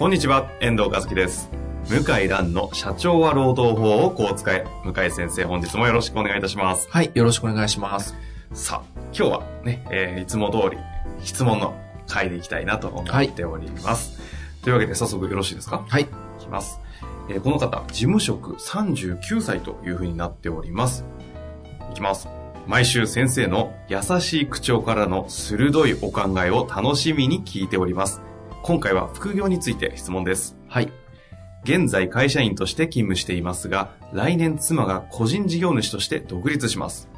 こんにちは、遠藤和樹です。向井蘭の社長は労働法をこう使え。向井先生、本日もよろしくお願いいたします。はい、よろしくお願いします。さあ、今日はね、えーいつも通り質問の回でいきたいなと思っております。というわけで早速よろしいですか？はい。いきます。えーこの方、事務職39歳というふうになっております。いきます。毎週先生の優しい口調からの鋭いお考えを楽しみに聞いております。今回は副業について質問です。はい。現在会社員として勤務していますが、来年妻が個人事業主として独立します。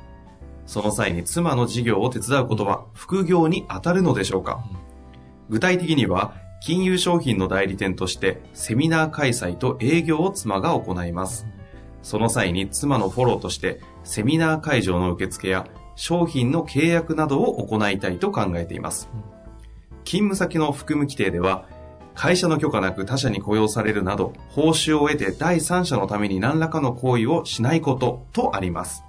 その際に妻の事業を手伝うことは副業に当たるのでしょうか？具体的には、金融商品の代理店としてセミナー開催と営業を妻が行います。その際に妻のフォローとしてセミナー会場の受付や商品の契約などを行いたいと考えています。勤務先の含む規定では、会社の許可なく他社に雇用されるなど、報酬を得て第三者のために何らかの行為をしないこととあります。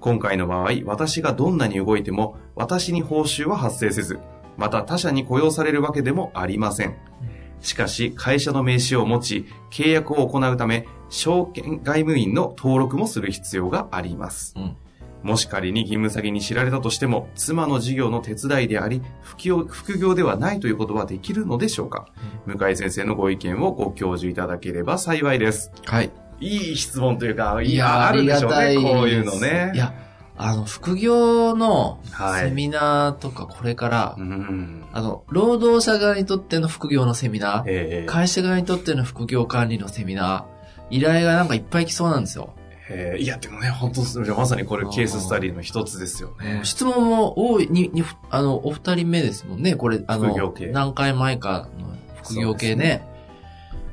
今回の場合、私がどんなに動いても、私に報酬は発生せず、また他社に雇用されるわけでもありません。しかし、会社の名刺を持ち、契約を行うため、証券外務員の登録もする必要があります。うん。もし仮に勤務先に知られたとしても、妻の事業の手伝いであり、副業副業ではないということはできるのでしょうか、向井先生のご意見をご教授いただければ幸いです。はい。いい質問というか、いや、あるでしょうね、こういうのね。いや、あの、副業のはいセミナーとかこれから、うん。あの、労働者側にとっての副業のセミナー、ええ会社側にとっての副業管理のセミナー、依頼がなんかいっぱい来そうなんですよ。ええいや、でもね、本当まさにこれケーススタディの一つですよね。質問も多い、に、に、あの、お二人目ですもんね。これ、あの副業系、何回前かの副業系ね。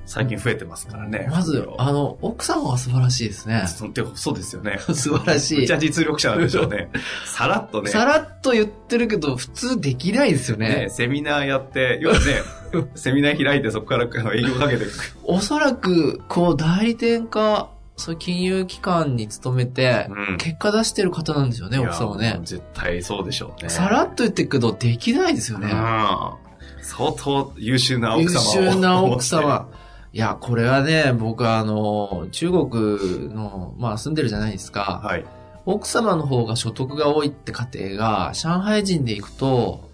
最近増えてますからね。まず、あの、奥さんは素晴らしいですね。そてそうですよね。素晴らしいめっちゃ実力者なんでしょうね。さらっとね。さらっと言ってるけど、普通できないですよね。ね、セミナーやって、要はね、セミナー開いてそこから営業かけていく。おそらく、こう、代理店か、そういう金融機関に勤めて、うん結果出してる方なんですよね、奥さんはね。絶対そうでしょうね。さらっと言ってるけど、できないですようんね。相当優秀な奥優様を。秀な奥様。いや、これはね、僕はあの、中国の、まあ住んでるじゃないですか。はい。奥様の方が所得が多いって家庭が、上海人で行くと、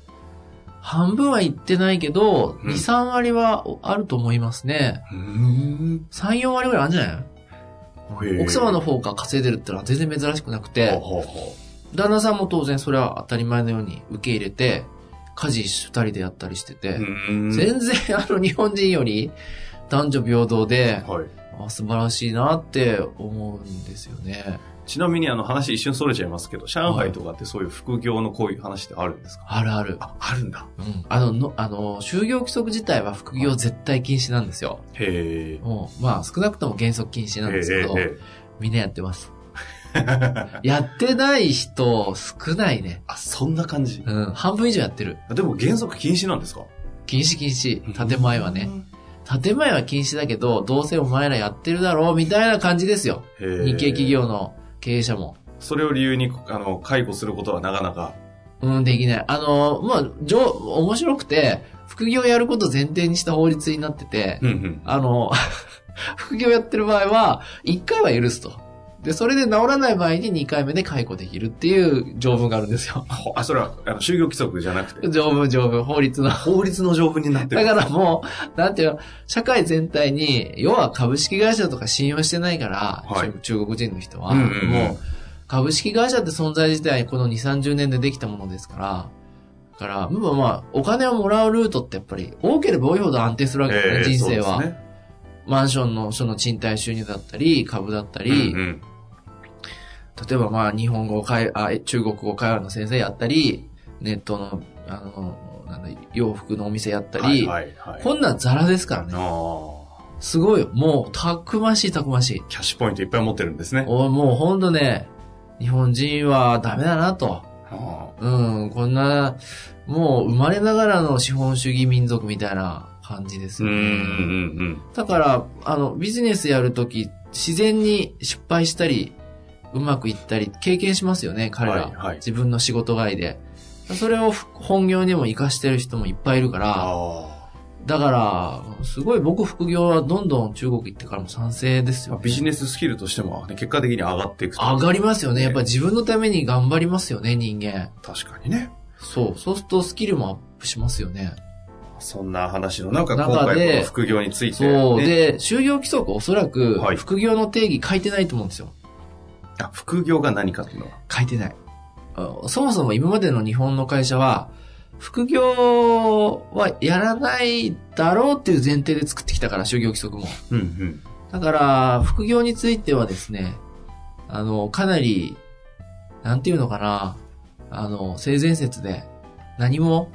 半分は行ってないけど、うん2、3割はあると思いますね。うん。3、4割ぐらいあるんじゃない？奥様の方が稼いでるってのは全然珍しくなくて、旦那さんも当然それは当たり前のように受け入れて、家事二人でやったりしてて、全然あの日本人より男女平等で、はい。あ素晴らしいなって思うんですよね。ちなみにあの話一瞬それちゃいますけど、上海とかってそういう副業のこういう話ってあるんですか？あるある。あ、あるんだ。うん。あの、の、あの、就業規則自体は副業絶対禁止なんですよ。へえ。もう、まあ少なくとも原則禁止なんですけど、みんなやってます。え やってない人少ないね。あ、そんな感じ。うん。半分以上やってる。でも原則禁止なんですか？禁止禁止。建前はね。。建前は禁止だけど、どうせお前らやってるだろうみたいな感じですよ。日系企業の経営者も。それを理由に、あの、解雇することはなかなか。うん、できない。あの、まあ、じょ、面白くて、副業やること前提にした法律になってて、うんうん。あの、副業やってる場合は、1回は許すと。で、それで治らない場合に2回目で解雇できるっていう条文があるんですよ。ほあ、それは、あの、就業規則じゃなくて、条文、条文、法律の。法律の条文になってる。だからもう、なんていうの、社会全体に、要は株式会社とか信用してないから、はい中中国人の人は、うんうんうんもう、株式会社って存在自体この2、30年でできたものですから、だから、まあまあ、お金をもらうルートってやっぱり、多ければ多いほど安定するわけですね、ええ人生は。そうですねマンションのその賃貸収入だったり、株だったり、うんうん例えばまあ日本語会、あ、中国語会話の先生やったり、ネットのあの、なんだ、洋服のお店やったはいり、はいはい。こんなんザラですからね。すごいよ。もう、たくましいたくましい。キャッシュポイントいっぱい持ってるんですね。おもうほんとね、日本人はダメだなと。あうん、こんな、もう生まれながらの資本主義民族みたいな感じですーうんよね。うんうんだから、あの、ビジネスやるとき、自然に失敗したり、うまくいったり、経験しますよね、彼ら。はいはい自分の仕事外で。それを本業にも活かしてる人もいっぱいいるから、あだから、すごい僕副業はどんどん中国行ってからも賛成ですあ。よ。ビジネススキルとしても、ね、結果的に上がっていくと。上がりますよね。ねやっぱ自分のために頑張りますよね、人間。確かにね。そう。そうするとスキルもアップしますよね。そんな話の中、中今回副業について、そう。ねで、就業規則おそらくはい、副業の定義書いてないと思うんですよ。あ副業が何かっていうのは？書いてない。あそもそも今までの日本の会社は、副業はやらないだろうっていう前提で作ってきたから、就業規則も。うんうん。だから、副業についてはですね、あの、かなり、なんていうのかな、あの、性善説で、何も、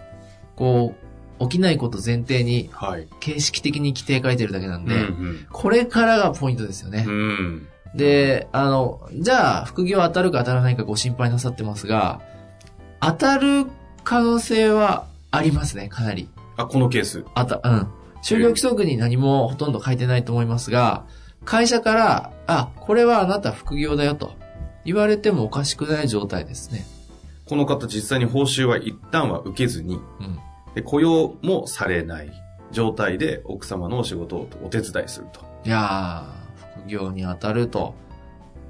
こう、起きないこと前提に、はい。形式的に規定書いてるだけなんで、うんこれからがポイントですよねうん。。うん。で、あの、じゃあ、副業当たるか当たらないかご心配なさってますが、当たる可能性はありますね、かなり。あ、このケース。あた、うん。就業規則に何もほとんど書いてないと思いますが、会社から、あ、これはあなた副業だよと言われてもおかしくない状態ですね。この方実際に報酬は一旦は受けずに、うん。で雇用もされない状態で奥様のお仕事をお手伝いすると。いやー、副業に当たると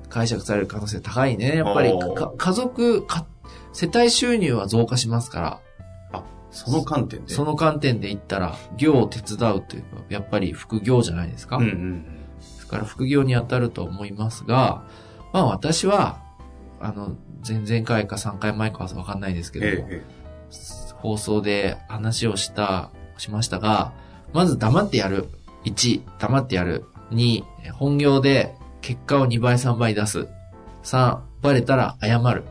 解釈される可能性高いね。やっぱり家族か、世帯収入は増加しますから。その観点で？その観点で言ったら、業を手伝うというか、やっぱり副業じゃないですか。うんうん。ですから副業に当たると思いますが、まあ私は、あの、前々回か3回前かはわかんないですけども、ええ放送で話をした、しましたが、まず黙ってやる。1、黙ってやる。2、本業で結果を2倍3倍出す。3、バレたら謝る。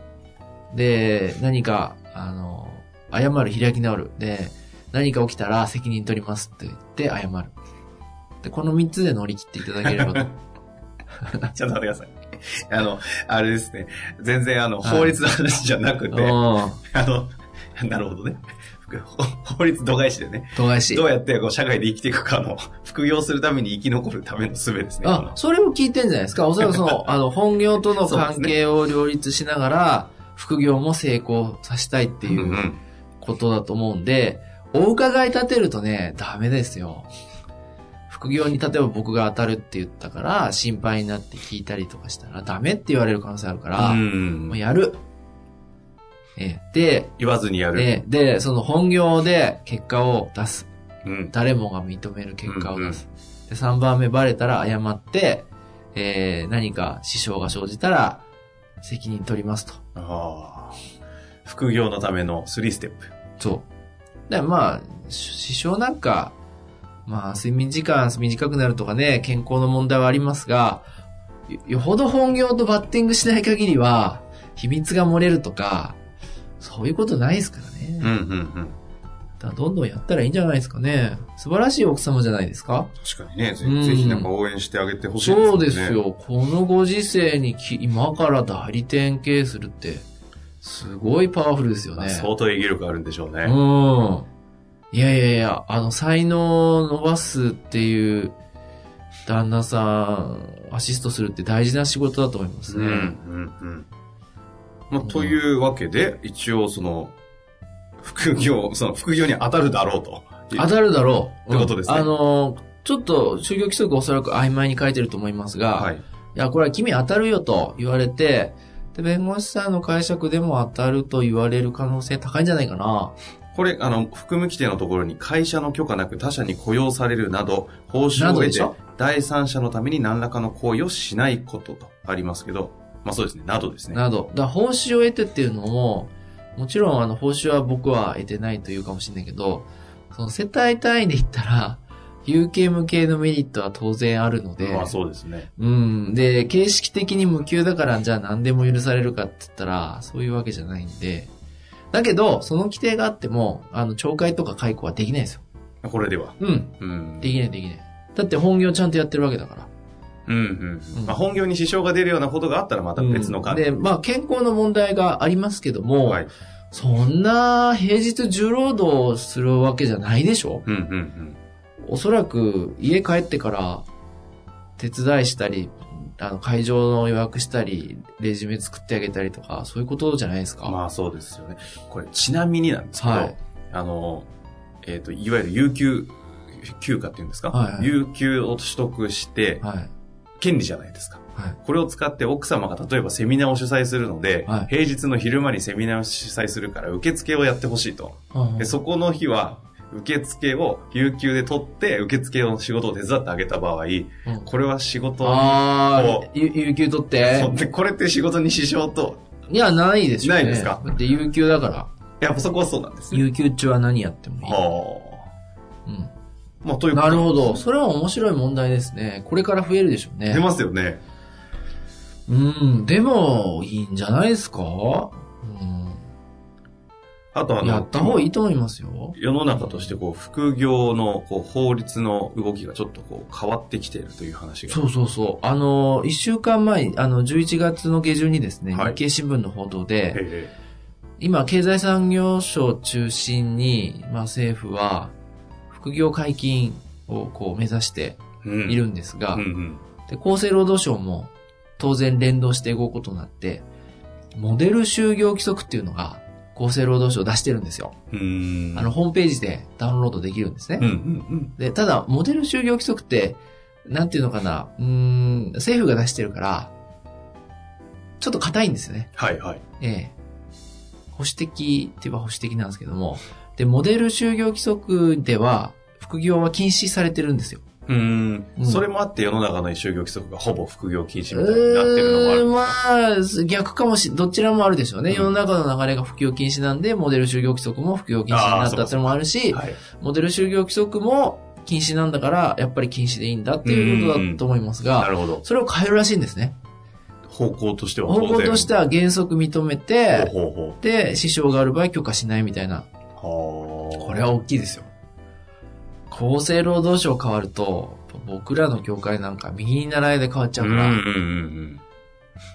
で、何か、あの、謝る、開き直る。で、何か起きたら責任取りますって言って謝る。で、この3つで乗り切っていただければと。ちょっと待ってください。あの、あれですね。全然あの、はい法律の話じゃなくて、うん。あの、なるほどね。法律度外視でね。度外視ど。うやってこう社会で生きていくかの、副業するために生き残るための術ですね。こあの、それを聞いてんじゃないですか？おそらくその、あの、本業との関係を両立しながら、副業も成功させたいっていうことだと思うんで、お伺い立てるとね、ダメですよ。副業に例えば僕が当たるって言ったから、心配になって聞いたりとかしたら、ダメって言われる可能性あるから、うんもうやる。ええで、言わずにやる。で、で、その本業で結果を出す。うん。誰もが認める結果を出す。で、3番目バレたら謝って、えー、何か支障が生じたら責任取りますと。ああ。副業のための3ステップ。そう。で、まあ、し支障なんか、まあ、睡眠時間短くなるとかね、健康の問題はありますが、よよほど本業とバッティングしない限りは、秘密が漏れるとか、そういうことないですからね。うんうんうん。だどんどんやったらいいんじゃないですかね。素晴らしい奥様じゃないですか確かにね、ぜうんぜひなんか応援してあげてほしいですね。そうです。よ。このご時世にき今から代理店経営するって、すごいパワフルですよね。相当営業力あるんでしょうね。うん。いやいやいや、あの、才能を伸ばすっていう、旦那さん、アシストするって大事な仕事だと思いますうん、うね。ん、うん。まあ、というわけで、一応その、副業、その副業に当たるだろうと。当たるだろう。ってことですねうんあの、ちょっと、就業規則おそらく曖昧に書いてると思いますが、はい。いや、これは君当たるよと言われて、で、弁護士さんの解釈でも当たると言われる可能性高いんじゃないかな。これ、あの、含務規定のところに会社の許可なく他社に雇用されるなど、報酬を得て第三者のために何らかの行為をしないこととありますけど、まあそうですね、などですね。など。だ報酬を得てっていうのも、もちろんあの報酬は僕は得てないというかもしれないけど、その世帯単位で言ったら、有形無形のメリットは当然あるので、まあそうですね。うん。で、形式的に無給だからじゃあ何でも許されるかって言ったら、そういうわけじゃないんで、だけど、その規定があっても、あの、懲戒とか解雇はできないですよ。これでは。うん。うん。できないできない。だって本業ちゃんとやってるわけだから。うんうんうんまあ、本業に支障が出るようなことがあったらまた別の関係。で、まあ、健康の問題がありますけども、はい。そんな平日重労働するわけじゃないでしょ？うんうんうん。おそらく家帰ってから手伝いしたり、あの会場の予約したり、レジュメ作ってあげたりとか、そういうことじゃないですか？まあそうですよね。これちなみになんですけど、はいあの、えっ、と、いわゆる有給休暇っていうんですか、はいはい有給を取得して、はい。権利じゃないですか。はい。これを使って奥様が例えばセミナーを主催するので、はい平日の昼間にセミナーを主催するから受付をやってほしいと。でそこの日は受付を有給で取って受付の仕事を手伝ってあげた場合、うんこれは仕事あこあ、有有給取ってこれって仕事に支障と、いや、ないでしょうね。ないですか？だって有給だから。やっぱそこはそうなんですね。有給中は何やってもいい。はうんあ。まあ、というなるほど。それは面白い問題ですね。これから増えるでしょうね。出ますよね。うん。でも、いいんじゃないですか？うん。あとあの、やった方がいいと思いますよ。世の中としてこう、副業のこう法律の動きがちょっとこう変わってきているという話が。そうそうそう。あの、一週間前、あの、11月の下旬にですね、はい日経新聞の報道で、え今、経済産業省を中心に、まあ、政府は、副業解禁をこう目指しているんですが、うんうん。で、厚生労働省も当然連動して動くことになって、モデル就業規則っていうのが厚生労働省出してるんですよ。あの、ホームページでダウンロードできるんですね。うんうんうん。で、ただ、モデル就業規則って、なんていうのかな、うーん、政府が出してるから、ちょっと硬いんですよね。はいはい。ええ。保守的って言えば保守的なんですけども、で、モデル就業規則では、副業は禁止されてるんですよ。うーんうんそれもあって世の中の就業規則がほぼ副業禁止みたいになってるのもあるまあ、逆かもし、どちらもあるでしょうね。うん世の中の流れが副業禁止なんで、モデル就業規則も副業禁止になったってのもあるし、はい。モデル就業規則も禁止なんだから、やっぱり禁止でいいんだっていうことだと思いますが、なるほど。それを変えるらしいんですね。方向としては方向としては原則認めて、ほうほうほで、支障がある場合許可しないみたいな。これは大きいですよ。厚生労働省変わると、僕らの業界なんか右に習いで変わっちゃうから、うんうんうんうん。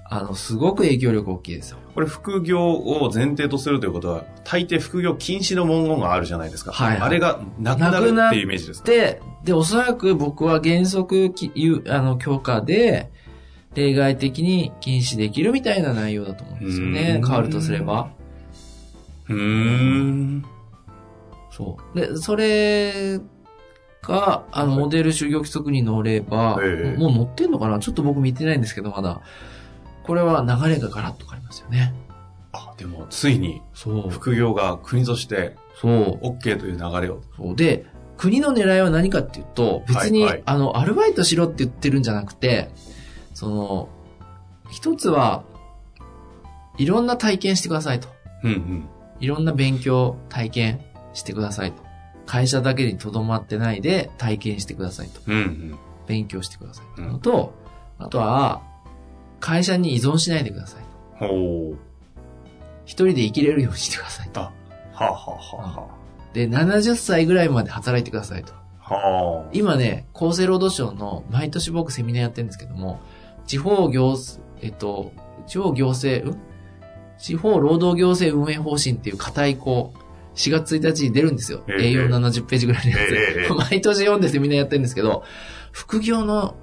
あの、すごく影響力大きいですよ。これ副業を前提とするということは、大抵副業禁止の文言があるじゃないですか。はいはいあれがなくなるっていうイメージですか？で、で、おそらく僕は原則き、ゆあの、許可で、例外的に禁止できるみたいな内容だと思うんですよね。うん変わるとすれば。うーん。そう。で、それが、あの、はいモデル就業規則に乗れば、ええもう乗ってんのかな？ちょっと僕見てないんですけど、まだ。これは流れがガラッと変わりますよね。あ、でも、ついにそう。副業が国としてそう。OK という流れを。そう。で、国の狙いは何かっていうと、別に、はいはいあの、アルバイトしろって言ってるんじゃなくて、その、一つは、いろんな体験してくださいと。うんうん。いろんな勉強、体験してくださいと。会社だけにとどまってないで体験してくださいと。うんうん。勉強してくださいというのと、あとは、会社に依存しないでくださいと。ほう。一人で生きれるようにしてくださいと。あ、はあ、はあはで、70歳ぐらいまで働いてくださいと。あはあ、は今ね、厚生労働省の毎年僕セミナーやってるんですけども、地方行、えっと、地方行政、ん？地方労働行政運営方針っていう固いこう、4月1日に出るんですよ。ええ A470 ページぐらいのやつ。ええ毎年読んでセミナーやってるんですけど、副業の、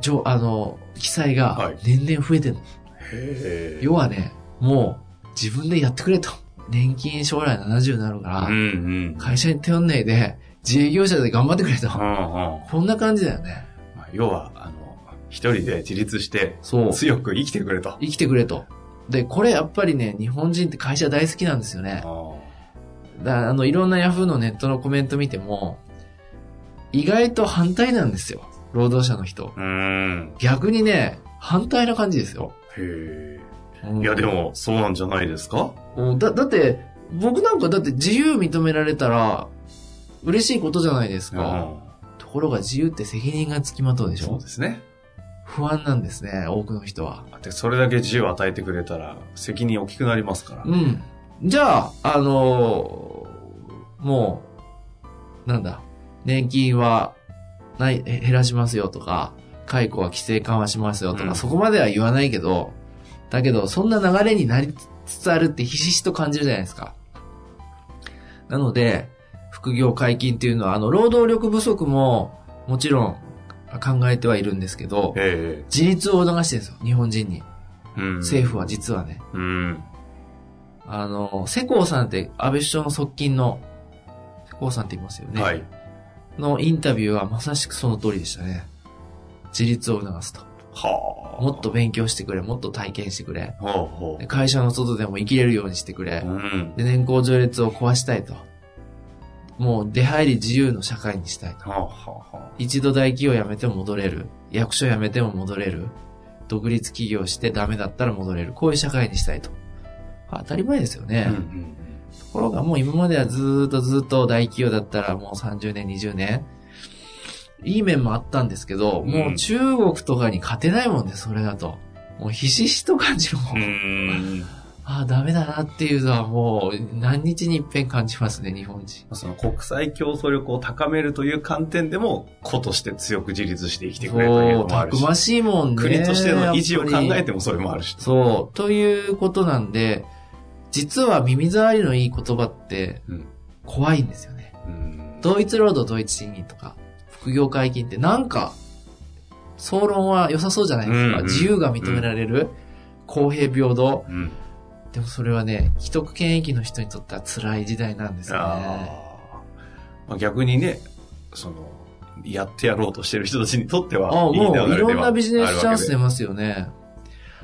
じょあの、記載がはい年々増えてるの。へえ。要はね、もう自分でやってくれと。年金将来70になるから、うんうん。会社に頼んないで、自営業者で頑張ってくれと。はあはこんな感じだよね。あまあ、要は、あの、一人で自立して、そう。強く生きてくれと。生きてくれと。で、これやっぱりね、日本人って会社大好きなんですよね。あだあの、いろんなヤフーのネットのコメント見ても、意外と反対なんですよ。労働者の人。あ。うん。逆にね、反対な感じですよ。へえ。うんいや、でも、そうなんじゃないですか？うんだ、だって、僕なんかだって自由認められたら、嬉しいことじゃないですか。うん。ところが自由って責任がつきまとうでしょそうですね。不安なんですね、多くの人は。で、それだけ自由を与えてくれたら、責任大きくなりますから。うん。じゃあ、あのーもう、なんだ、年金はない、え減らしますよとか、解雇は規制緩和しますよとか、うんそこまでは言わないけど、だけど、そんな流れになりつつあるってひしひしと感じるじゃないですか。なので、副業解禁っていうのは、あの、労働力不足も、もちろん考えてはいるんですけど、え自立を促してるんですよ、日本人に。えうん政府は実はね。うん。あの、世耕さんって安倍首相の側近の、世耕さんって言いますよね。はい。のインタビューはまさしくその通りでしたね。自立を促すと。はあ。もっと勉強してくれ、もっと体験してくれ。ほうほで会社の外でも生きれるようにしてくれう。。うん。で、年功序列を壊したいと。もう出入り自由の社会にしたいと。はあはあは一度大企業辞めても戻れる。役所辞めても戻れる。独立企業してダメだったら戻れる。こういう社会にしたいと。当たり前ですよね。あ。うんうんところがもう今まではずーっとずーっと大企業だったらもう30年、20年。いい面もあったんですけど、うんもう中国とかに勝てないもんね、それだと。もうひしひしと感じるもん。うん。うん。ああ、ダメだなっていうのはもう何日に一遍感じますね、日本人。その国際競争力を高めるという観点でも、子として強く自立して生きてくれというのもあるし、たくましいもんね。国としての維持を考えててもそれもあるし。そう、ということなんで、実は耳障りのいい言葉ってうん怖いんですよね。うん同一労働同一賃金とか、副業解禁ってなんか、総論は良さそうじゃないですか。うんうん自由が認められる、公平平等。うん。でもそれはね、既得権益の人にとっては辛い時代なんですよね。あーまあ、逆にね、その、やってやろうとしてる人たちにとっては、あいい流れではもういろんなビジネスチャンス出ますよね。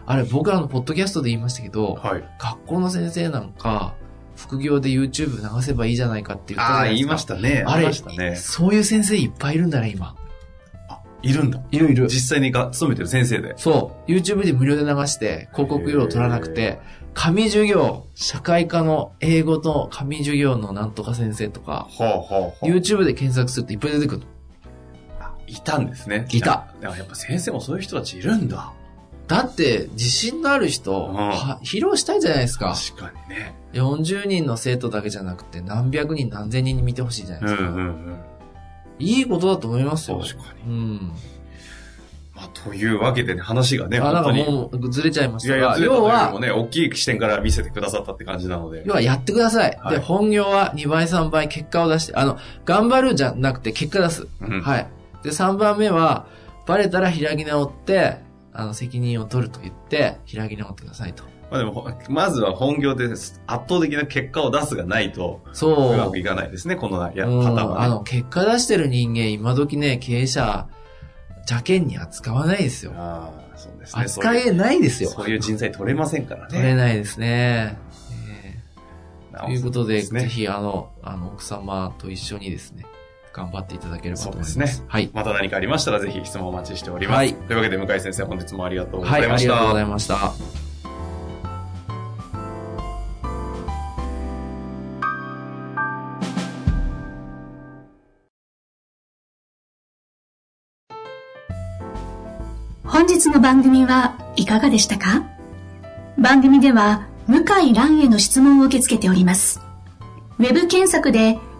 あれ、僕あの、ポッドキャストで言いましたけど、はい。学校の先生なんか、副業で YouTube 流せばいいじゃないかって言ったじゃああ、ないですか。言いましたね。あれね。そういう先生いっぱいいるんだね、今。あ、いるんだ。いるいる。実際にが勤めてる先生で。そう。YouTube で無料で流して、広告料取らなくて、紙授業、社会科の英語と紙授業のなんとか先生とか、ほうほうほう YouTube で検索するといっぱい出てくるの。いたんですね。いたや。だからやっぱ先生もそういう人たちいるんだ。だって、自信のある人、うんは披露したいじゃないですか。確かにね。40人の生徒だけじゃなくて、何百人何千人に見てほしいじゃないですか。うんうんうん。いいことだと思いますよ。確かに。うん。まあ、というわけでね、話がね、あ、なんか。もうずれちゃいましたいやいや、が、ずれたと要はも、ね、大きい視点から見せてくださったって感じなので。要はやってください。はいで、本業は2倍3倍結果を出して、あの、頑張るじゃなくて結果出す。うんはい。で、3番目は、バレたら開き直って、あの、責任を取ると言って、開き直ってくださいと。まあでも、ほまずは本業で圧倒的な結果を出すがないと、そう。うまくいかないですね、このやうん方はね。あの、結果出してる人間、今時ね、経営者、邪険に扱わないですよ。ああ、そうですね。扱えないですよ。そういう人材取れませんからね。取れないですね。えということで、そうねぜひ、あの、あの、奥様と一緒にですね、頑張っていただければと思います。そうですねはい。また何かありましたらぜひ質問お待ちしております。はいというわけで向井先生本日もありがとうごはい、ざいました。ありがとうございました。本日の番組はいかがでしたか？番組では向井蘭への質問を受け付けております。ウェブ検索で